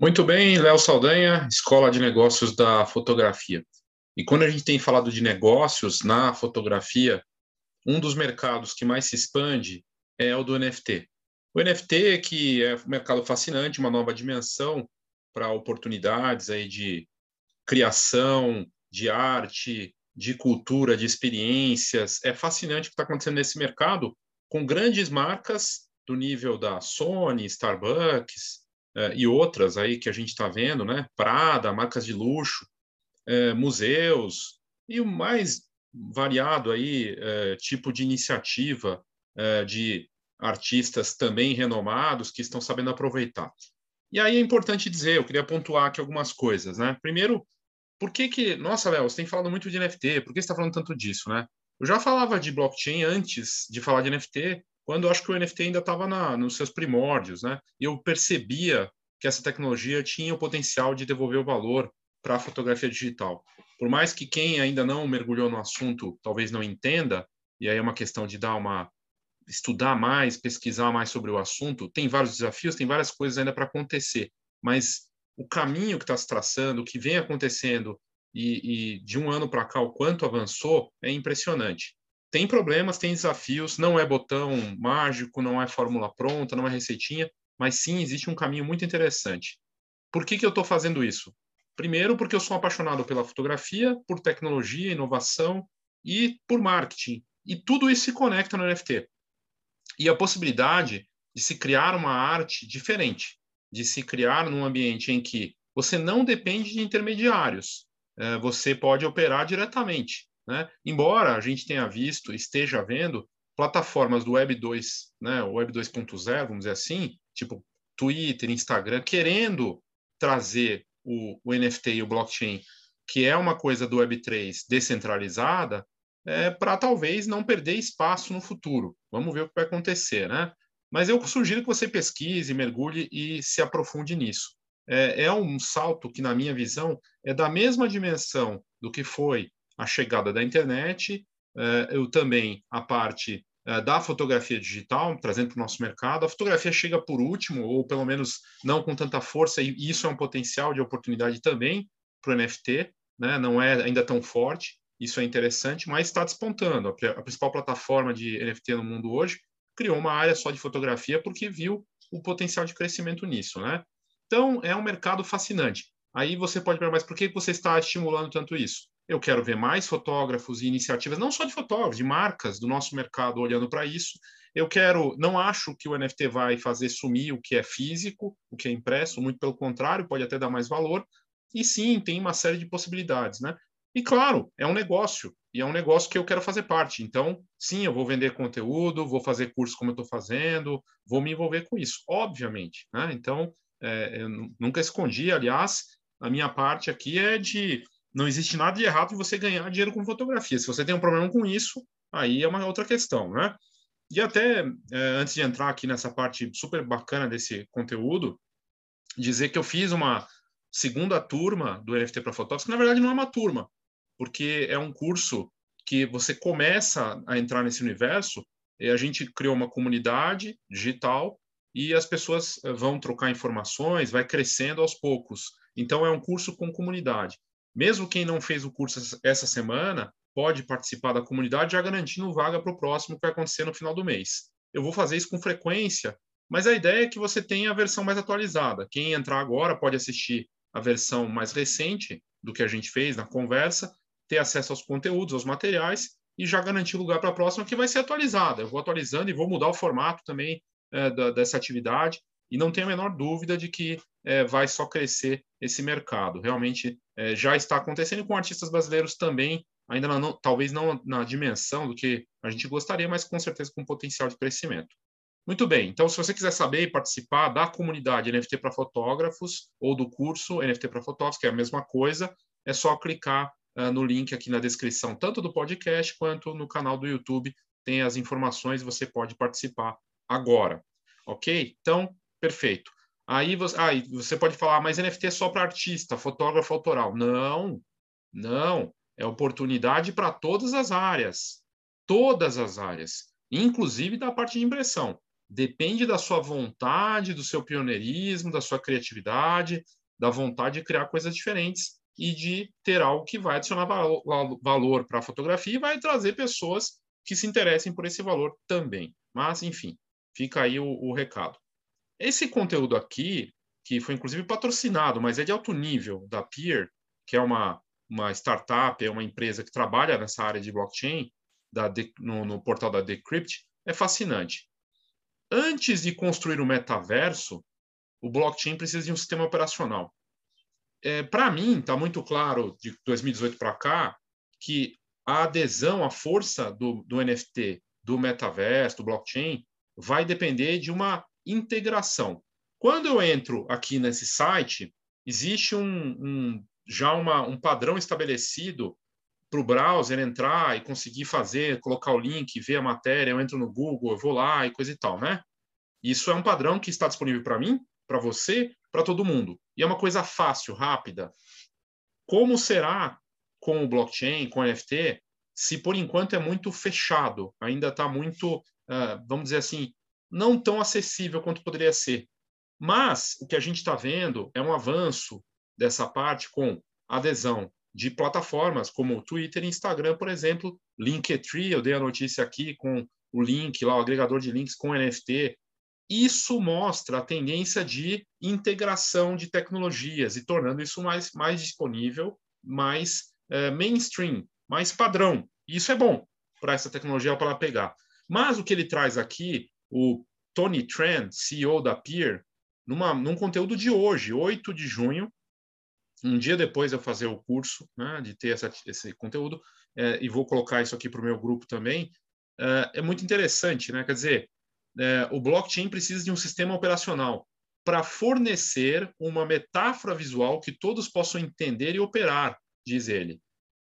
Muito bem, Léo Saldanha, Escola de Negócios da Fotografia. E quando a gente tem falado de negócios na fotografia, um dos mercados que mais se expande é o do NFT. O NFT, que é um mercado fascinante, uma nova dimensão para oportunidades aí de criação, de arte, de cultura, de experiências. É fascinante o que está acontecendo nesse mercado, com grandes marcas do nível da Sony, Starbucks eh, e outras aí que a gente está vendo, né? Prada, marcas de luxo, eh, museus e o mais variado aí eh, tipo de iniciativa de artistas também renomados que estão sabendo aproveitar. E aí é importante dizer, eu queria pontuar aqui algumas coisas, né? Primeiro, por que que... Nossa, Léo, você tem falado muito de NFT, por que você está falando tanto disso, né? Eu já falava de blockchain antes de falar de NFT, quando acho que o NFT ainda estava nos seus primórdios, né? E eu percebia que essa tecnologia tinha o potencial de devolver o valor para a fotografia digital. Por mais que quem ainda não mergulhou no assunto talvez não entenda, e aí é uma questão de dar uma estudar mais, pesquisar mais sobre o assunto, tem vários desafios, tem várias coisas ainda para acontecer, mas o caminho que está se traçando, o que vem acontecendo e, e de um ano para cá o quanto avançou é impressionante. Tem problemas, tem desafios, não é botão mágico, não é fórmula pronta, não é receitinha, mas sim existe um caminho muito interessante. Por que, que eu estou fazendo isso? Primeiro, porque eu sou apaixonado pela fotografia, por tecnologia, inovação e por marketing. E tudo isso se conecta no NFT. E a possibilidade de se criar uma arte diferente, de se criar num ambiente em que você não depende de intermediários, é, você pode operar diretamente. Né? Embora a gente tenha visto, esteja vendo, plataformas do Web 2, né, Web 2.0, vamos dizer assim, tipo Twitter, Instagram, querendo trazer o, o NFT e o blockchain, que é uma coisa do Web 3 descentralizada, é, para talvez não perder espaço no futuro. Vamos ver o que vai acontecer, né? Mas eu sugiro que você pesquise, mergulhe e se aprofunde nisso. É, é um salto que, na minha visão, é da mesma dimensão do que foi a chegada da internet, é, eu também a parte é, da fotografia digital, trazendo para o nosso mercado. A fotografia chega por último, ou pelo menos não com tanta força, e isso é um potencial de oportunidade também para o NFT, né? não é ainda tão forte, isso é interessante, mas está despontando. A principal plataforma de NFT no mundo hoje criou uma área só de fotografia porque viu o potencial de crescimento nisso, né? Então, é um mercado fascinante. Aí você pode perguntar, mas por que você está estimulando tanto isso? Eu quero ver mais fotógrafos e iniciativas, não só de fotógrafos, de marcas do nosso mercado olhando para isso. Eu quero, não acho que o NFT vai fazer sumir o que é físico, o que é impresso, muito pelo contrário, pode até dar mais valor. E sim, tem uma série de possibilidades, né? E claro, é um negócio, e é um negócio que eu quero fazer parte. Então, sim, eu vou vender conteúdo, vou fazer curso como eu estou fazendo, vou me envolver com isso, obviamente. Né? Então, é, eu nunca escondi, aliás, a minha parte aqui é de não existe nada de errado em você ganhar dinheiro com fotografia. Se você tem um problema com isso, aí é uma outra questão, né? E até é, antes de entrar aqui nessa parte super bacana desse conteúdo, dizer que eu fiz uma segunda turma do NFT para fotógrafos, que na verdade não é uma turma, porque é um curso que você começa a entrar nesse universo e a gente criou uma comunidade digital e as pessoas eh, vão trocar informações, vai crescendo aos poucos. Então é um curso com comunidade. Mesmo quem não fez o curso essa semana pode participar da comunidade já garantindo vaga para o próximo que vai acontecer no final do mês. Eu vou fazer isso com frequência, mas a ideia é que você tenha a versão mais atualizada. Quem entrar agora pode assistir a versão mais recente do que a gente fez na conversa ter acesso aos conteúdos, aos materiais e já garantir lugar para a próxima que vai ser atualizada. Eu vou atualizando e vou mudar o formato também é, da, dessa atividade e não tenho a menor dúvida de que é, vai só crescer esse mercado. Realmente é, já está acontecendo com artistas brasileiros também, ainda não, talvez não na dimensão do que a gente gostaria, mas com certeza com potencial de crescimento. Muito bem, então se você quiser saber e participar da comunidade NFT para fotógrafos ou do curso NFT para fotógrafos, que é a mesma coisa, é só clicar uh, no link aqui na descrição, tanto do podcast quanto no canal do YouTube, tem as informações, você pode participar agora, ok? Então, perfeito. Aí você, ah, você pode falar, mas NFT é só para artista, fotógrafo autoral. Não, não. é oportunidade para todas as áreas, todas as áreas, inclusive da parte de impressão. Depende da sua vontade, do seu pioneirismo, da sua criatividade, da vontade de criar coisas diferentes e de ter algo que vai adicionar valor para a fotografia e vai trazer pessoas que se interessem por esse valor também. Mas, enfim, fica aí o, o recado. Esse conteúdo aqui, que foi inclusive patrocinado, mas é de alto nível, da Peer, que é uma, uma startup, é uma empresa que trabalha nessa área de blockchain, da, no, no portal da Decrypt, é fascinante. Antes de construir o metaverso, o blockchain precisa de um sistema operacional. É, para mim, está muito claro, de 2018 para cá, que a adesão, a força do, do NFT, do metaverso, do blockchain, vai depender de uma integração. Quando eu entro aqui nesse site, existe um, um já uma, um padrão estabelecido para o browser entrar e conseguir fazer, colocar o link, ver a matéria, eu entro no Google, eu vou lá e coisa e tal, né? Isso é um padrão que está disponível para mim, para você, para todo mundo. E é uma coisa fácil, rápida. Como será com o blockchain, com o NFT, se por enquanto é muito fechado, ainda está muito, uh, vamos dizer assim, não tão acessível quanto poderia ser. Mas o que a gente está vendo é um avanço dessa parte com adesão de plataformas como Twitter e Instagram, por exemplo, Linktree, eu dei a notícia aqui com o link lá, o agregador de links com NFT, isso mostra a tendência de integração de tecnologias e tornando isso mais, mais disponível, mais é, mainstream, mais padrão. Isso é bom para essa tecnologia para ela pegar. Mas o que ele traz aqui, o Tony Tran, CEO da Peer, numa, num conteúdo de hoje, 8 de junho, um dia depois eu fazer o curso, né, de ter essa, esse conteúdo, é, e vou colocar isso aqui para o meu grupo também, é, é muito interessante, né? Quer dizer, é, o blockchain precisa de um sistema operacional para fornecer uma metáfora visual que todos possam entender e operar, diz ele.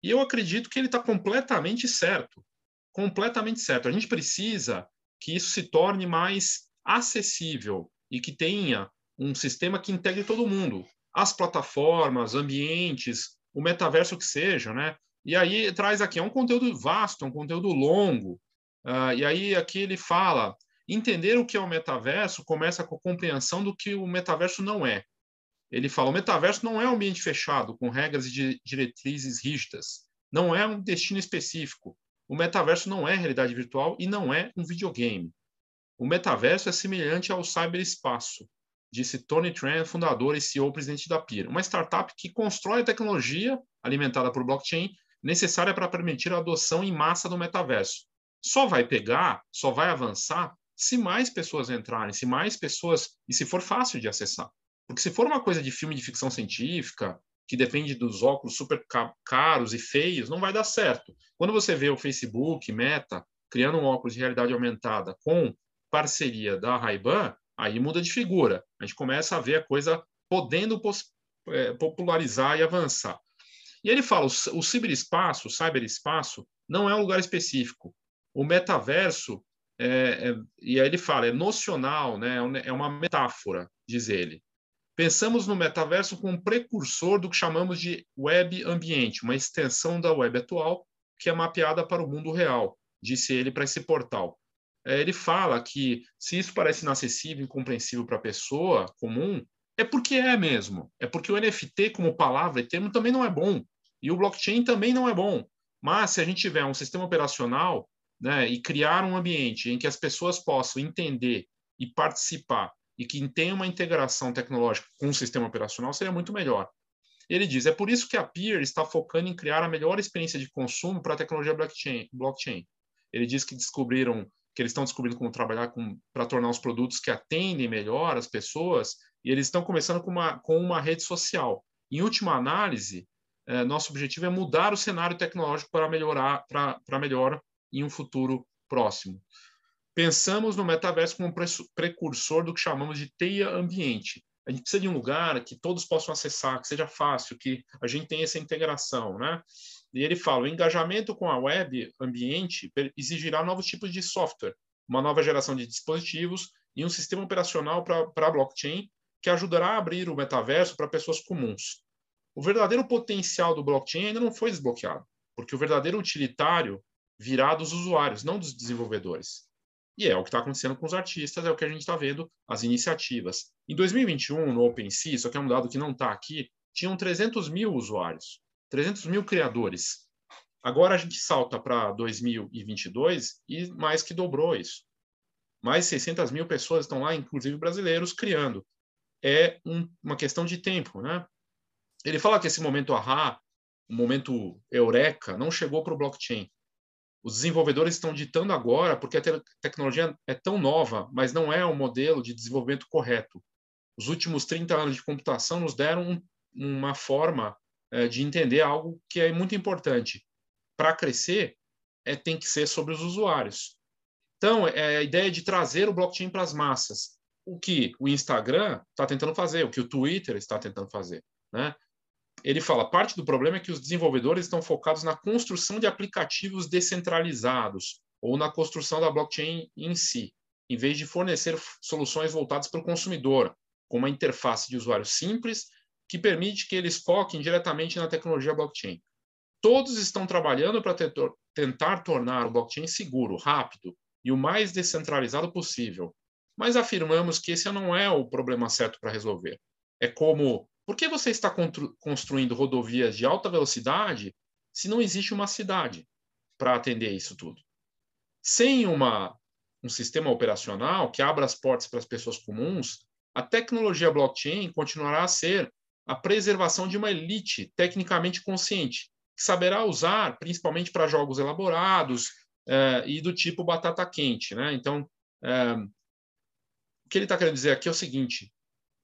E eu acredito que ele está completamente certo. Completamente certo. A gente precisa que isso se torne mais acessível e que tenha um sistema que integre todo mundo. As plataformas, ambientes, o metaverso que seja, né? E aí traz aqui, é um conteúdo vasto, é um conteúdo longo. Uh, e aí aqui ele fala Entender o que é o metaverso começa com a compreensão do que o metaverso não é. Ele fala: o metaverso não é um ambiente fechado, com regras e diretrizes rígidas. Não é um destino específico. O metaverso não é realidade virtual e não é um videogame. O metaverso é semelhante ao cyberespaço, disse Tony Tran, fundador e CEO presidente da PIR, uma startup que constrói a tecnologia alimentada por blockchain necessária para permitir a adoção em massa do metaverso. Só vai pegar, só vai avançar se mais pessoas entrarem, se mais pessoas. e se for fácil de acessar. Porque se for uma coisa de filme de ficção científica, que depende dos óculos super caros e feios, não vai dar certo. Quando você vê o Facebook, Meta, criando um óculos de realidade aumentada com parceria da Ray-Ban, aí muda de figura. A gente começa a ver a coisa podendo é, popularizar e avançar. E ele fala, o ciberespaço, o cyberespaço, não é um lugar específico. O metaverso é, é, e aí ele fala, é nocional, né? é, é uma metáfora, diz ele. Pensamos no metaverso como um precursor do que chamamos de web ambiente, uma extensão da web atual que é mapeada para o mundo real, disse ele para esse portal. É, ele fala que se isso parece inacessível, incompreensível para a pessoa comum, é porque é mesmo. É porque o NFT, como palavra e termo, também não é bom. E o blockchain também não é bom. Mas se a gente tiver um sistema operacional né, e criar um ambiente em que as pessoas possam entender e participar e que tenha uma integração tecnológica com o sistema operacional seria muito melhor. Ele diz: é por isso que a Peer está focando em criar a melhor experiência de consumo para a tecnologia blockchain. blockchain. Ele diz que descobriram que eles estão descobrindo como trabalhar para tornar os produtos que atendem melhor as pessoas e eles estão começando com uma, com uma rede social. Em última análise, eh, nosso objetivo é mudar o cenário tecnológico para melhorar para melhor em um futuro próximo. Pensamos no metaverso como um precursor do que chamamos de teia ambiente. A gente precisa de um lugar que todos possam acessar, que seja fácil, que a gente tenha essa integração, né? E ele fala: o engajamento com a web ambiente exigirá novos tipos de software, uma nova geração de dispositivos e um sistema operacional para a blockchain que ajudará a abrir o metaverso para pessoas comuns. o verdadeiro potencial do blockchain ainda não foi desbloqueado, porque o verdadeiro utilitário virá dos usuários, não dos desenvolvedores. E é o que está acontecendo com os artistas, é o que a gente está vendo, as iniciativas. Em 2021, no OpenSea, isso aqui é um dado que não está aqui, tinham 300 mil usuários, 300 mil criadores. Agora a gente salta para 2022 e mais que dobrou isso. Mais 600 mil pessoas estão lá, inclusive brasileiros, criando. É um, uma questão de tempo, né? Ele fala que esse momento ahá, o momento eureka, não chegou para o blockchain. Os desenvolvedores estão ditando agora, porque a te tecnologia é tão nova, mas não é o um modelo de desenvolvimento correto. Os últimos 30 anos de computação nos deram um, uma forma é, de entender algo que é muito importante. Para crescer, é, tem que ser sobre os usuários. Então, é a ideia de trazer o blockchain para as massas. O que o Instagram está tentando fazer, o que o Twitter está tentando fazer. Né? Ele fala: parte do problema é que os desenvolvedores estão focados na construção de aplicativos descentralizados ou na construção da blockchain em si, em vez de fornecer soluções voltadas para o consumidor, com uma interface de usuário simples que permite que eles foquem diretamente na tecnologia blockchain. Todos estão trabalhando para tentar tornar o blockchain seguro, rápido e o mais descentralizado possível, mas afirmamos que esse não é o problema certo para resolver. É como por que você está construindo rodovias de alta velocidade se não existe uma cidade para atender isso tudo? Sem uma, um sistema operacional que abra as portas para as pessoas comuns, a tecnologia blockchain continuará a ser a preservação de uma elite tecnicamente consciente, que saberá usar principalmente para jogos elaborados eh, e do tipo batata quente. Né? Então, eh, o que ele está querendo dizer aqui é o seguinte: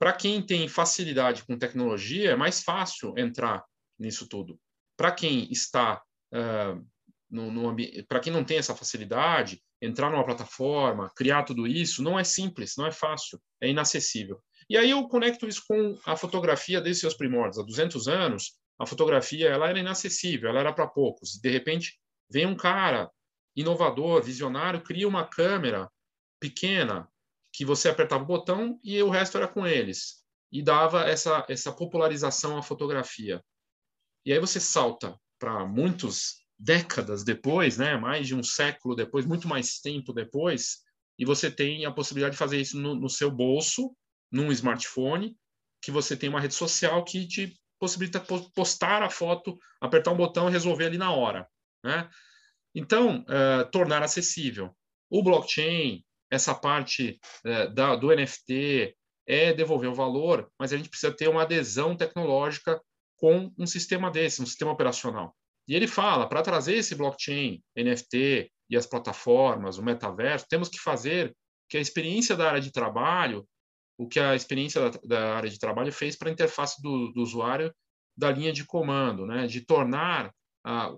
para quem tem facilidade com tecnologia, é mais fácil entrar nisso tudo. Para quem está uh, no, no para quem não tem essa facilidade, entrar numa plataforma, criar tudo isso, não é simples, não é fácil, é inacessível. E aí eu conecto isso com a fotografia desde seus primórdios. Há 200 anos, a fotografia ela era inacessível, ela era para poucos. De repente, vem um cara inovador, visionário, cria uma câmera pequena, que você apertava o botão e o resto era com eles. E dava essa, essa popularização à fotografia. E aí você salta para muitos décadas depois, né, mais de um século depois, muito mais tempo depois, e você tem a possibilidade de fazer isso no, no seu bolso, num smartphone, que você tem uma rede social que te possibilita postar a foto, apertar um botão e resolver ali na hora. Né? Então, uh, tornar acessível. O blockchain, essa parte é, da, do NFT é devolver o valor, mas a gente precisa ter uma adesão tecnológica com um sistema desse, um sistema operacional. E ele fala, para trazer esse blockchain, NFT e as plataformas, o metaverso, temos que fazer que a experiência da área de trabalho, o que a experiência da, da área de trabalho fez para a interface do, do, usuário da linha de comando, né? de tornar,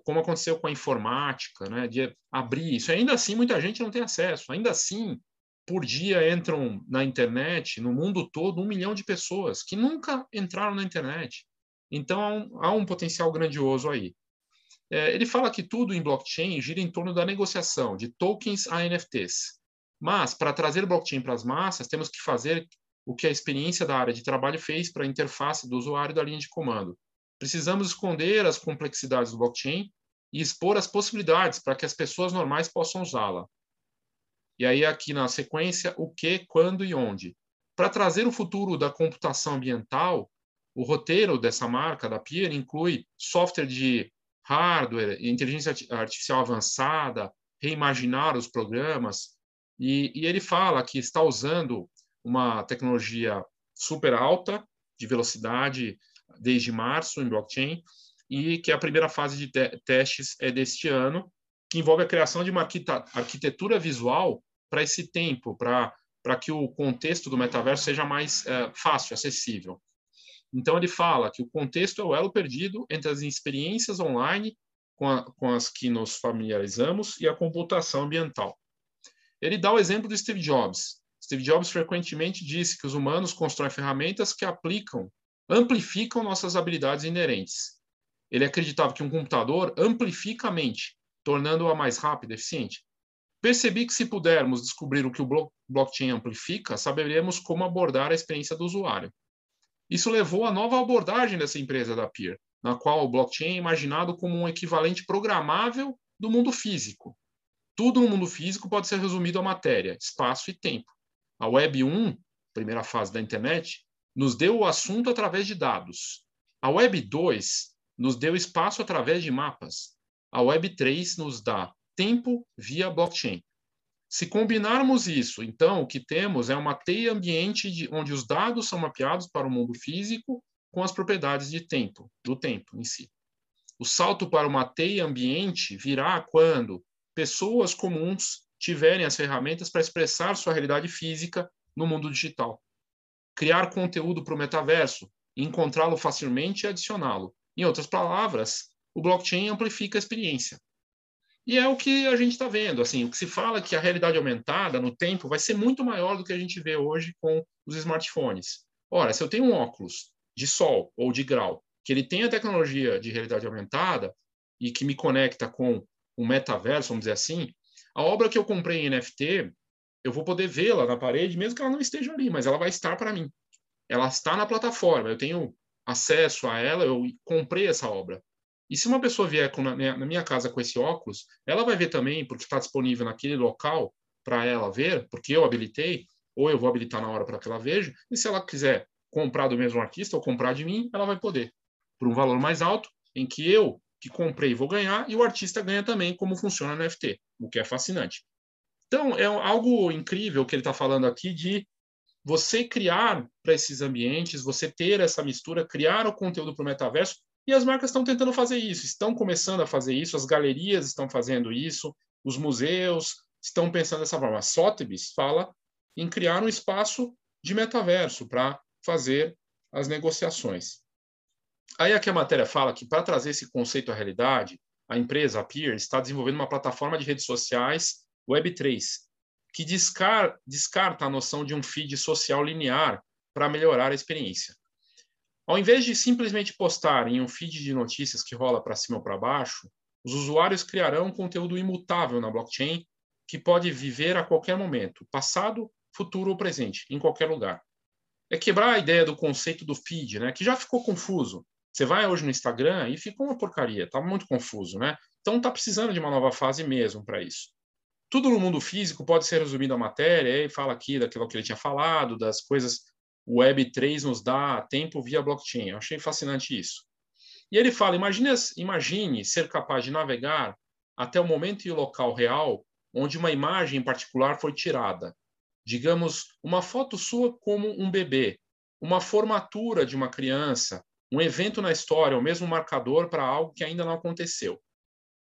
como aconteceu com a informática, né? de abrir isso. Ainda assim, muita gente não tem acesso. Ainda assim, por dia entram na internet, no mundo todo, um milhão de pessoas que nunca entraram na internet. Então, há um, há um potencial grandioso aí. É, ele fala que tudo em blockchain gira em torno da negociação de tokens a NFTs. Mas, para trazer blockchain para as massas, temos que fazer o que a experiência da área de trabalho fez para a interface do usuário da linha de comando. Precisamos esconder as complexidades do blockchain e expor as possibilidades para que as pessoas normais possam usá-la. E aí, aqui na sequência, o que, quando e onde. Para trazer o futuro da computação ambiental, o roteiro dessa marca, da Pier, inclui software de hardware, inteligência artificial avançada, reimaginar os programas. E, e ele fala que está usando uma tecnologia super alta, de velocidade, desde março em blockchain, e que a primeira fase de te testes é deste ano, que envolve a criação de uma arquitetura visual para esse tempo, para que o contexto do metaverso seja mais é, fácil, acessível. Então, ele fala que o contexto é o elo perdido entre as experiências online com, a, com as que nos familiarizamos e a computação ambiental. Ele dá o exemplo do Steve Jobs. Steve Jobs frequentemente disse que os humanos constroem ferramentas que aplicam, amplificam nossas habilidades inerentes. Ele acreditava que um computador amplifica a mente, tornando-a mais rápida e eficiente. Percebi que se pudermos descobrir o que o blockchain amplifica, saberemos como abordar a experiência do usuário. Isso levou à nova abordagem dessa empresa da Peer, na qual o blockchain é imaginado como um equivalente programável do mundo físico. Tudo no mundo físico pode ser resumido a matéria, espaço e tempo. A Web 1, primeira fase da internet, nos deu o assunto através de dados. A Web 2 nos deu espaço através de mapas. A Web 3 nos dá tempo via blockchain. Se combinarmos isso, então, o que temos é uma teia ambiente de, onde os dados são mapeados para o mundo físico com as propriedades de tempo, do tempo em si. O salto para uma teia ambiente virá quando pessoas comuns tiverem as ferramentas para expressar sua realidade física no mundo digital. Criar conteúdo para o metaverso, encontrá-lo facilmente e adicioná-lo. Em outras palavras, o blockchain amplifica a experiência. E é o que a gente está vendo. Assim, o que se fala é que a realidade aumentada no tempo vai ser muito maior do que a gente vê hoje com os smartphones. Ora, se eu tenho um óculos de sol ou de grau que ele tem a tecnologia de realidade aumentada e que me conecta com o metaverso, vamos dizer assim, a obra que eu comprei em NFT, eu vou poder vê-la na parede, mesmo que ela não esteja ali, mas ela vai estar para mim. Ela está na plataforma, eu tenho acesso a ela, eu comprei essa obra. E se uma pessoa vier com, na, na minha casa com esse óculos, ela vai ver também, porque está disponível naquele local para ela ver, porque eu habilitei, ou eu vou habilitar na hora para que ela veja, e se ela quiser comprar do mesmo artista ou comprar de mim, ela vai poder, por um valor mais alto, em que eu, que comprei, vou ganhar, e o artista ganha também, como funciona no NFT, o que é fascinante. Então, é algo incrível que ele está falando aqui de você criar para esses ambientes, você ter essa mistura, criar o conteúdo para o metaverso e as marcas estão tentando fazer isso, estão começando a fazer isso, as galerias estão fazendo isso, os museus estão pensando dessa forma. A Sotheby's fala em criar um espaço de metaverso para fazer as negociações. Aí aqui a matéria fala que para trazer esse conceito à realidade, a empresa, a Peer, está desenvolvendo uma plataforma de redes sociais Web3, que descarta a noção de um feed social linear para melhorar a experiência. Ao invés de simplesmente postar em um feed de notícias que rola para cima ou para baixo, os usuários criarão um conteúdo imutável na blockchain que pode viver a qualquer momento, passado, futuro ou presente, em qualquer lugar. É quebrar a ideia do conceito do feed, né, que já ficou confuso. Você vai hoje no Instagram e fica uma porcaria, está muito confuso, né? Então está precisando de uma nova fase mesmo para isso. Tudo no mundo físico pode ser resumido a matéria, e fala aqui daquilo que ele tinha falado, das coisas o Web3 nos dá tempo via blockchain. Eu achei fascinante isso. E ele fala: imagine, imagine ser capaz de navegar até o momento e o local real onde uma imagem em particular foi tirada. Digamos, uma foto sua como um bebê, uma formatura de uma criança, um evento na história, o mesmo marcador para algo que ainda não aconteceu.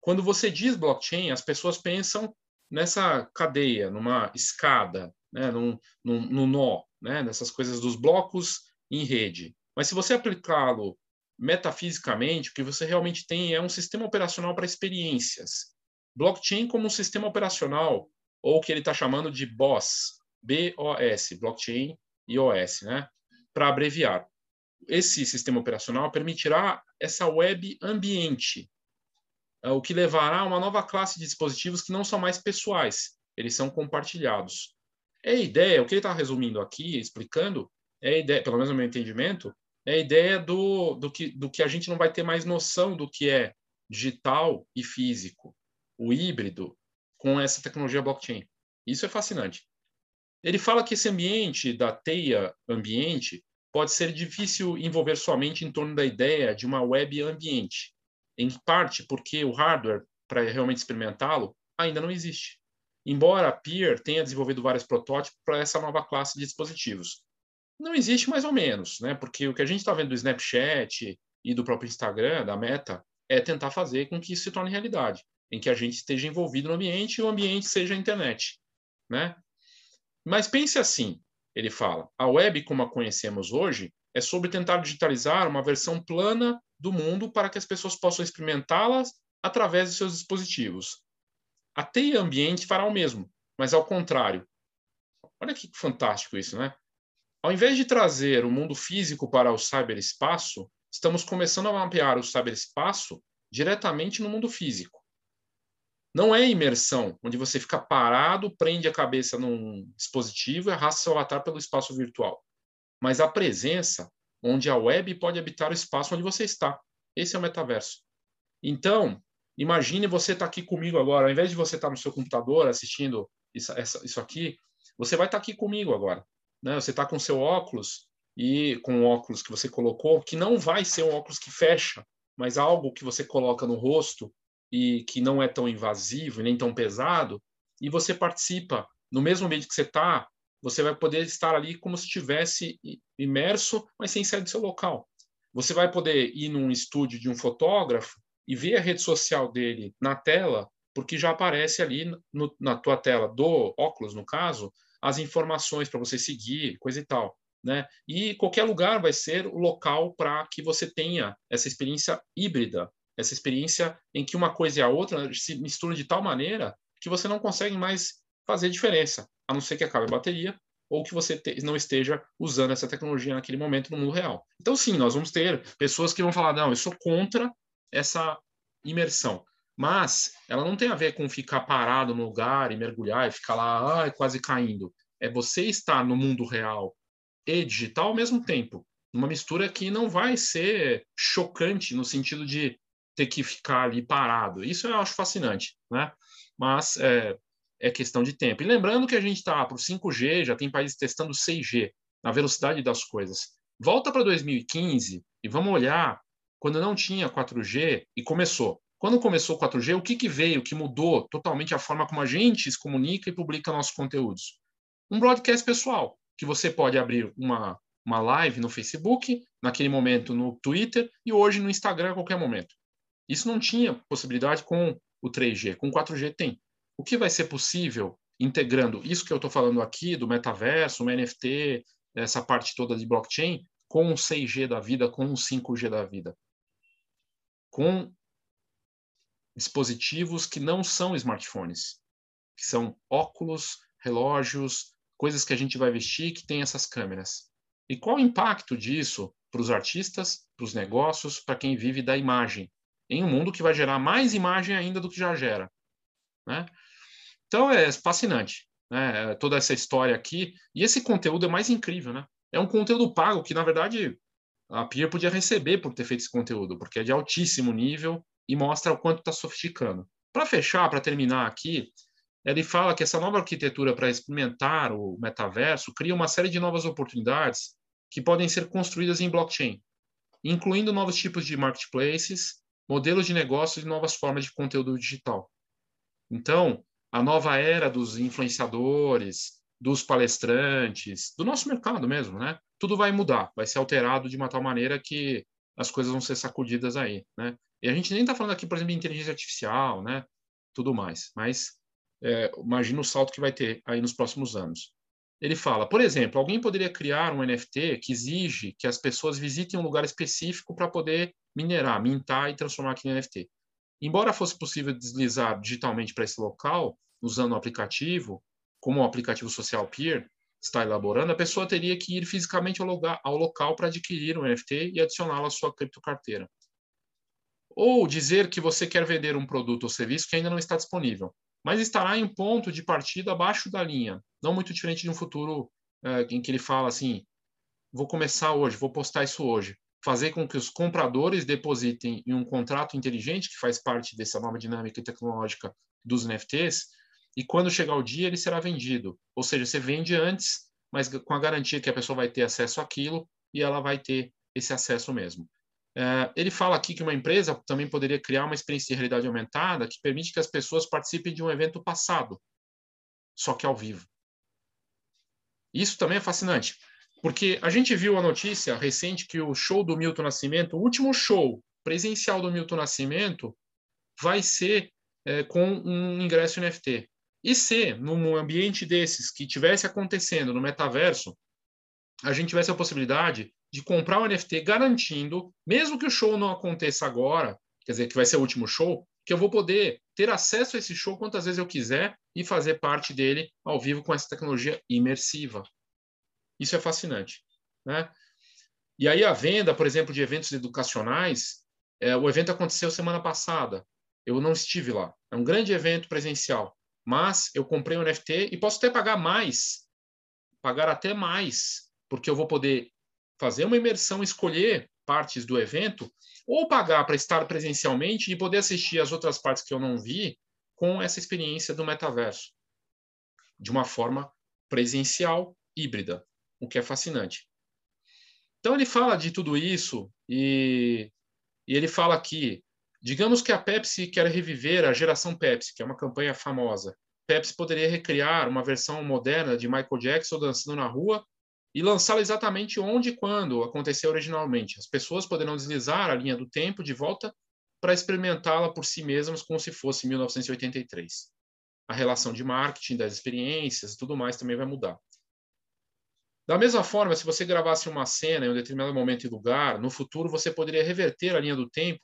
Quando você diz blockchain, as pessoas pensam nessa cadeia, numa escada, né, num, num, num nó né, nessas coisas dos blocos em rede. Mas se você aplicá-lo metafisicamente, o que você realmente tem é um sistema operacional para experiências. Blockchain como um sistema operacional, ou o que ele está chamando de BOS, B-O-S, Blockchain e OS, né? para abreviar. Esse sistema operacional permitirá essa web ambiente, o que levará a uma nova classe de dispositivos que não são mais pessoais, eles são compartilhados. É a ideia, o que ele está resumindo aqui, explicando, é a ideia, pelo menos no meu entendimento, é a ideia do, do, que, do que a gente não vai ter mais noção do que é digital e físico, o híbrido, com essa tecnologia blockchain. Isso é fascinante. Ele fala que esse ambiente da teia ambiente pode ser difícil envolver somente em torno da ideia de uma web ambiente, em parte porque o hardware, para realmente experimentá-lo, ainda não existe embora a Peer tenha desenvolvido vários protótipos para essa nova classe de dispositivos. Não existe mais ou menos, né? porque o que a gente está vendo do Snapchat e do próprio Instagram, da Meta, é tentar fazer com que isso se torne realidade, em que a gente esteja envolvido no ambiente e o ambiente seja a internet. Né? Mas pense assim, ele fala, a web como a conhecemos hoje é sobre tentar digitalizar uma versão plana do mundo para que as pessoas possam experimentá-las através de seus dispositivos. A teia ambiente fará o mesmo, mas ao contrário. Olha que fantástico isso, né? Ao invés de trazer o mundo físico para o cyberespaço, estamos começando a mapear o cyberespaço diretamente no mundo físico. Não é imersão, onde você fica parado, prende a cabeça num dispositivo e arrasta seu avatar pelo espaço virtual. Mas a presença onde a web pode habitar o espaço onde você está. Esse é o metaverso. Então, imagine você estar tá aqui comigo agora, ao invés de você estar tá no seu computador assistindo isso, essa, isso aqui, você vai estar tá aqui comigo agora. Né? Você está com seu óculos e com o óculos que você colocou, que não vai ser um óculos que fecha, mas algo que você coloca no rosto e que não é tão invasivo nem tão pesado, e você participa no mesmo ambiente que você está, você vai poder estar ali como se estivesse imerso, mas sem sair do seu local. Você vai poder ir num estúdio de um fotógrafo e ver a rede social dele na tela, porque já aparece ali no, na tua tela do óculos, no caso, as informações para você seguir, coisa e tal. Né? E qualquer lugar vai ser o local para que você tenha essa experiência híbrida, essa experiência em que uma coisa e a outra se misturam de tal maneira que você não consegue mais fazer diferença, a não ser que acabe a bateria ou que você te, não esteja usando essa tecnologia naquele momento no mundo real. Então, sim, nós vamos ter pessoas que vão falar: não, eu sou contra essa imersão. Mas ela não tem a ver com ficar parado no lugar e mergulhar e ficar lá ah, quase caindo. É você estar no mundo real e digital ao mesmo tempo. Uma mistura que não vai ser chocante no sentido de ter que ficar ali parado. Isso eu acho fascinante, né? Mas é, é questão de tempo. E lembrando que a gente está para o 5G, já tem países testando 6G, na velocidade das coisas. Volta para 2015 e vamos olhar quando não tinha 4G e começou. Quando começou o 4G, o que, que veio que mudou totalmente a forma como a gente se comunica e publica nossos conteúdos? Um broadcast pessoal, que você pode abrir uma, uma live no Facebook, naquele momento no Twitter e hoje no Instagram a qualquer momento. Isso não tinha possibilidade com o 3G, com o 4G tem. O que vai ser possível integrando isso que eu estou falando aqui, do metaverso, o NFT, essa parte toda de blockchain, com o 6G da vida, com o 5G da vida? Com dispositivos que não são smartphones, que são óculos, relógios, coisas que a gente vai vestir que tem essas câmeras. E qual o impacto disso para os artistas, para os negócios, para quem vive da imagem, em um mundo que vai gerar mais imagem ainda do que já gera, né? Então é fascinante, né? Toda essa história aqui e esse conteúdo é mais incrível, né? É um conteúdo pago que na verdade a Peer podia receber por ter feito esse conteúdo, porque é de altíssimo nível e mostra o quanto está sofisticando. Para fechar, para terminar aqui, ele fala que essa nova arquitetura para experimentar o metaverso cria uma série de novas oportunidades que podem ser construídas em blockchain, incluindo novos tipos de marketplaces, modelos de negócios e novas formas de conteúdo digital. Então, a nova era dos influenciadores, dos palestrantes, do nosso mercado mesmo, né? Tudo vai mudar, vai ser alterado de uma tal maneira que as coisas vão ser sacudidas aí, né? E a gente nem está falando aqui, por exemplo, de inteligência artificial, né? Tudo mais. Mas é, imagina o salto que vai ter aí nos próximos anos. Ele fala, por exemplo, alguém poderia criar um NFT que exige que as pessoas visitem um lugar específico para poder minerar, mintar e transformar aquilo em NFT. Embora fosse possível deslizar digitalmente para esse local, usando o aplicativo, como o aplicativo social Peer está elaborando, a pessoa teria que ir fisicamente ao, lugar, ao local para adquirir um NFT e adicioná-lo à sua criptocarteira. Ou dizer que você quer vender um produto ou serviço que ainda não está disponível, mas estará em um ponto de partida abaixo da linha, não muito diferente de um futuro é, em que ele fala assim: vou começar hoje, vou postar isso hoje. Fazer com que os compradores depositem em um contrato inteligente, que faz parte dessa nova dinâmica tecnológica dos NFTs, e quando chegar o dia, ele será vendido. Ou seja, você vende antes, mas com a garantia que a pessoa vai ter acesso àquilo e ela vai ter esse acesso mesmo. É, ele fala aqui que uma empresa também poderia criar uma experiência de realidade aumentada que permite que as pessoas participem de um evento passado, só que ao vivo. Isso também é fascinante, porque a gente viu a notícia recente que o show do Milton Nascimento, o último show presencial do Milton Nascimento, vai ser é, com um ingresso NFT. E se, num ambiente desses que tivesse acontecendo no metaverso, a gente tivesse a possibilidade de comprar o NFT garantindo, mesmo que o show não aconteça agora, quer dizer, que vai ser o último show, que eu vou poder ter acesso a esse show quantas vezes eu quiser e fazer parte dele ao vivo com essa tecnologia imersiva. Isso é fascinante, né? E aí a venda, por exemplo, de eventos educacionais, é, o evento aconteceu semana passada. Eu não estive lá. É um grande evento presencial, mas eu comprei um NFT e posso até pagar mais, pagar até mais, porque eu vou poder fazer uma imersão, escolher partes do evento, ou pagar para estar presencialmente e poder assistir as outras partes que eu não vi com essa experiência do metaverso, de uma forma presencial, híbrida, o que é fascinante. Então ele fala de tudo isso e, e ele fala aqui, digamos que a Pepsi quer reviver a geração Pepsi, que é uma campanha famosa. Pepsi poderia recriar uma versão moderna de Michael Jackson dançando na rua e lançá-la exatamente onde e quando aconteceu originalmente. As pessoas poderão deslizar a linha do tempo de volta para experimentá-la por si mesmas como se fosse 1983. A relação de marketing, das experiências e tudo mais também vai mudar. Da mesma forma, se você gravasse uma cena em um determinado momento e lugar, no futuro você poderia reverter a linha do tempo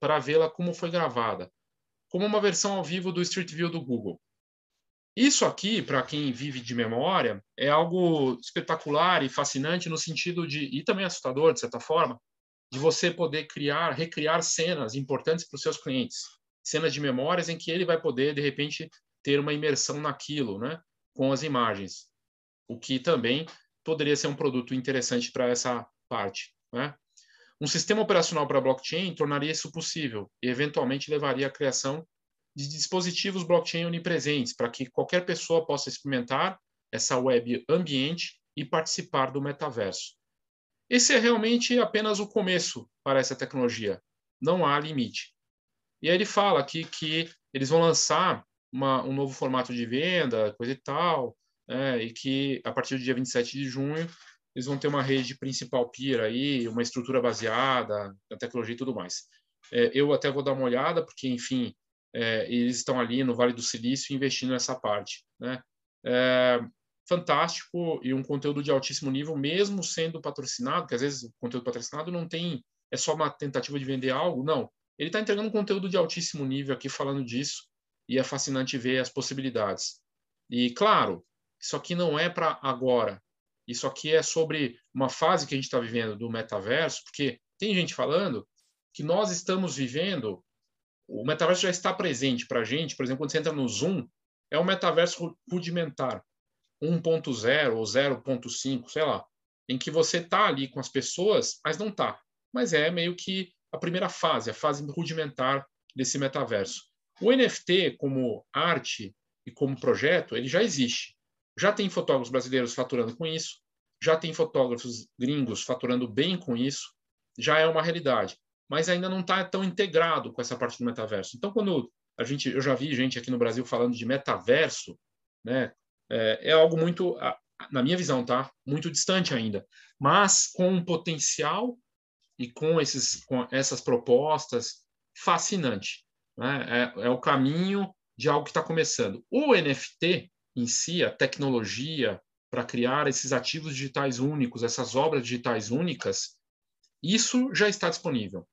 para vê-la como foi gravada, como uma versão ao vivo do Street View do Google. Isso aqui, para quem vive de memória, é algo espetacular e fascinante no sentido de, e também assustador, de certa forma, de você poder criar, recriar cenas importantes para os seus clientes. Cenas de memórias em que ele vai poder, de repente, ter uma imersão naquilo, né, com as imagens. O que também poderia ser um produto interessante para essa parte. Né? Um sistema operacional para blockchain tornaria isso possível e, eventualmente, levaria à criação de dispositivos blockchain onipresentes, para que qualquer pessoa possa experimentar essa web ambiente e participar do metaverso. Esse é realmente apenas o começo para essa tecnologia. Não há limite. E aí ele fala aqui que eles vão lançar uma, um novo formato de venda, coisa e tal, é, e que a partir do dia 27 de junho eles vão ter uma rede principal peer aí, uma estrutura baseada na tecnologia e tudo mais. É, eu até vou dar uma olhada, porque, enfim, é, eles estão ali no Vale do Silício investindo nessa parte. Né? É, fantástico e um conteúdo de altíssimo nível, mesmo sendo patrocinado, que às vezes o conteúdo patrocinado não tem, é só uma tentativa de vender algo, não. Ele está entregando um conteúdo de altíssimo nível aqui falando disso e é fascinante ver as possibilidades. E, claro, isso aqui não é para agora. Isso aqui é sobre uma fase que a gente está vivendo do metaverso, porque tem gente falando que nós estamos vivendo o metaverso já está presente para a gente, por exemplo, quando você entra no Zoom, é um metaverso rudimentar, 1.0 ou 0.5, sei lá, em que você está ali com as pessoas, mas não está. Mas é meio que a primeira fase, a fase rudimentar desse metaverso. O NFT, como arte e como projeto, ele já existe. Já tem fotógrafos brasileiros faturando com isso, já tem fotógrafos gringos faturando bem com isso, já é uma realidade mas ainda não está tão integrado com essa parte do metaverso. Então, quando a gente, eu já vi gente aqui no Brasil falando de metaverso, né, é, é algo muito, na minha visão, tá, muito distante ainda, mas com um potencial e com esses, com essas propostas fascinante. Né? É, é o caminho de algo que está começando. O NFT em si, a tecnologia para criar esses ativos digitais únicos, essas obras digitais únicas, isso já está disponível.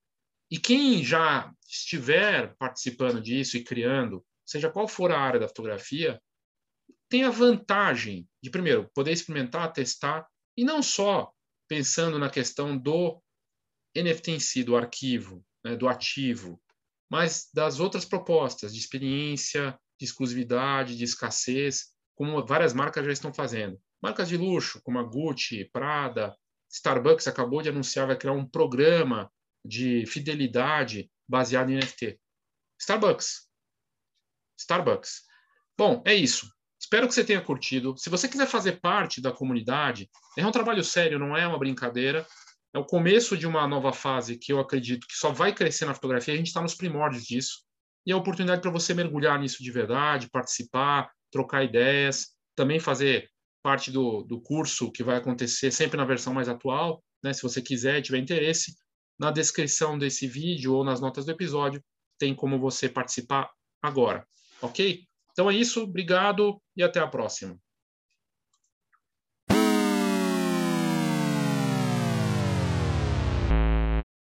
E quem já estiver participando disso e criando, seja qual for a área da fotografia, tem a vantagem de, primeiro, poder experimentar, testar, e não só pensando na questão do NFT em si, do arquivo, né, do ativo, mas das outras propostas de experiência, de exclusividade, de escassez, como várias marcas já estão fazendo. Marcas de luxo, como a Gucci, Prada, Starbucks acabou de anunciar, vai criar um programa de fidelidade baseado em NFT. Starbucks. Starbucks. Bom, é isso. Espero que você tenha curtido. Se você quiser fazer parte da comunidade, é um trabalho sério, não é uma brincadeira. É o começo de uma nova fase que eu acredito que só vai crescer na fotografia. A gente está nos primórdios disso. E a oportunidade para você mergulhar nisso de verdade, participar, trocar ideias, também fazer parte do, do curso que vai acontecer sempre na versão mais atual. Né? Se você quiser e tiver interesse, na descrição desse vídeo ou nas notas do episódio tem como você participar agora, ok? Então é isso, obrigado e até a próxima.